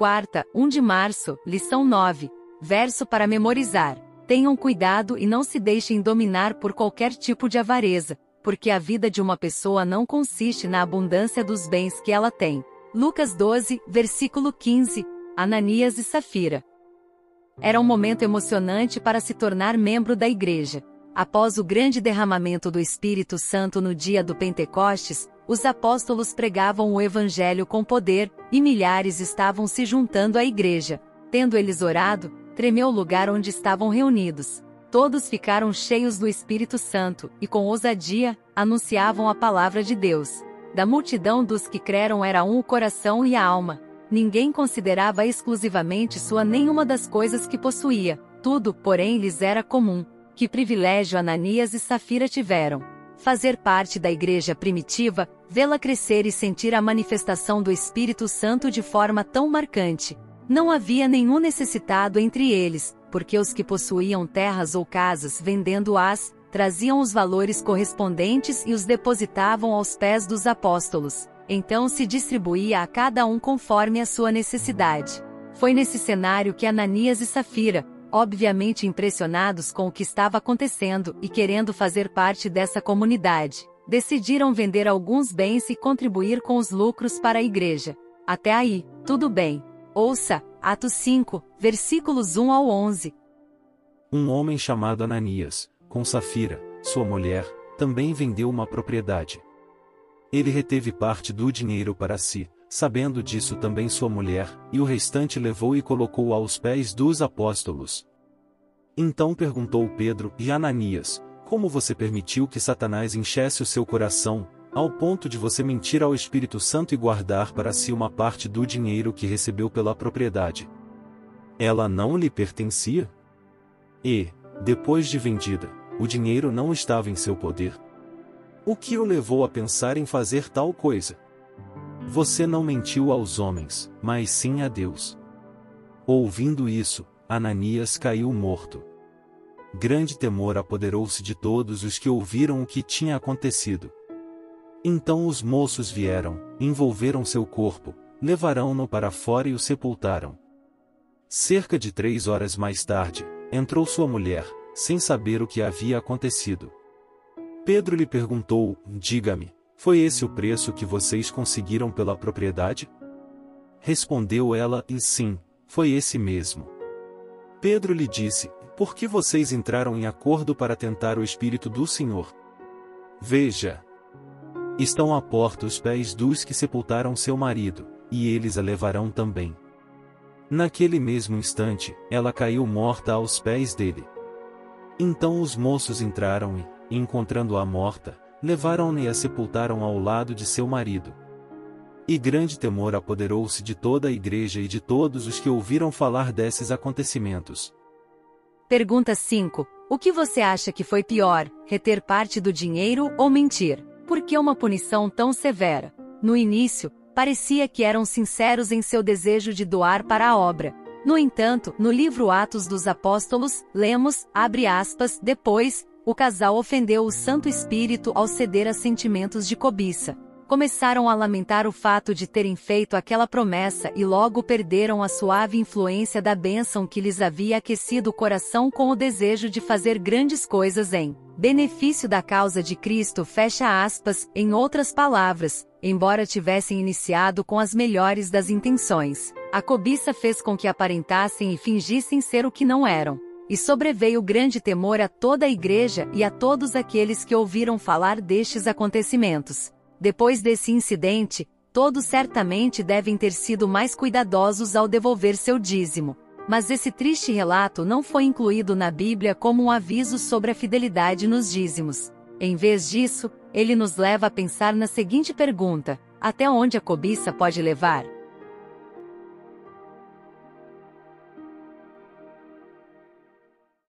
quarta, 1 de março, lição 9. Verso para memorizar. Tenham cuidado e não se deixem dominar por qualquer tipo de avareza, porque a vida de uma pessoa não consiste na abundância dos bens que ela tem. Lucas 12, versículo 15. Ananias e Safira. Era um momento emocionante para se tornar membro da igreja. Após o grande derramamento do Espírito Santo no dia do Pentecostes, os apóstolos pregavam o Evangelho com poder, e milhares estavam se juntando à igreja. Tendo eles orado, tremeu o lugar onde estavam reunidos. Todos ficaram cheios do Espírito Santo, e com ousadia, anunciavam a palavra de Deus. Da multidão dos que creram era um o coração e a alma. Ninguém considerava exclusivamente sua nenhuma das coisas que possuía, tudo, porém, lhes era comum. Que privilégio Ananias e Safira tiveram. Fazer parte da igreja primitiva, vê-la crescer e sentir a manifestação do Espírito Santo de forma tão marcante. Não havia nenhum necessitado entre eles, porque os que possuíam terras ou casas vendendo-as, traziam os valores correspondentes e os depositavam aos pés dos apóstolos. Então se distribuía a cada um conforme a sua necessidade. Foi nesse cenário que Ananias e Safira, obviamente impressionados com o que estava acontecendo e querendo fazer parte dessa comunidade, decidiram vender alguns bens e contribuir com os lucros para a igreja. Até aí, tudo bem. Ouça, Atos 5, versículos 1 ao 11. Um homem chamado Ananias, com Safira, sua mulher, também vendeu uma propriedade. Ele reteve parte do dinheiro para si, sabendo disso também sua mulher, e o restante levou e colocou aos pés dos apóstolos. Então perguntou Pedro e Ananias: Como você permitiu que Satanás enchesse o seu coração, ao ponto de você mentir ao Espírito Santo e guardar para si uma parte do dinheiro que recebeu pela propriedade? Ela não lhe pertencia? E, depois de vendida, o dinheiro não estava em seu poder? O que o levou a pensar em fazer tal coisa? Você não mentiu aos homens, mas sim a Deus. Ouvindo isso, Ananias caiu morto. Grande temor apoderou-se de todos os que ouviram o que tinha acontecido. Então os moços vieram, envolveram seu corpo, levaram-no para fora e o sepultaram. Cerca de três horas mais tarde, entrou sua mulher, sem saber o que havia acontecido. Pedro lhe perguntou: Diga-me, foi esse o preço que vocês conseguiram pela propriedade? Respondeu ela, e sim, foi esse mesmo. Pedro lhe disse: Por que vocês entraram em acordo para tentar o Espírito do Senhor? Veja. Estão à porta os pés dos que sepultaram seu marido, e eles a levarão também. Naquele mesmo instante, ela caiu morta aos pés dele. Então os moços entraram e, encontrando-a morta, levaram-na e a sepultaram ao lado de seu marido. E grande temor apoderou-se de toda a igreja e de todos os que ouviram falar desses acontecimentos. Pergunta 5. O que você acha que foi pior, reter parte do dinheiro ou mentir? Por que uma punição tão severa? No início, parecia que eram sinceros em seu desejo de doar para a obra. No entanto, no livro Atos dos Apóstolos, lemos, abre aspas, depois, o casal ofendeu o Santo Espírito ao ceder a sentimentos de cobiça. Começaram a lamentar o fato de terem feito aquela promessa e logo perderam a suave influência da bênção que lhes havia aquecido o coração com o desejo de fazer grandes coisas em benefício da causa de Cristo. Fecha aspas, em outras palavras, embora tivessem iniciado com as melhores das intenções, a cobiça fez com que aparentassem e fingissem ser o que não eram. E sobreveio grande temor a toda a igreja e a todos aqueles que ouviram falar destes acontecimentos. Depois desse incidente, todos certamente devem ter sido mais cuidadosos ao devolver seu dízimo. Mas esse triste relato não foi incluído na Bíblia como um aviso sobre a fidelidade nos dízimos. Em vez disso, ele nos leva a pensar na seguinte pergunta: até onde a cobiça pode levar?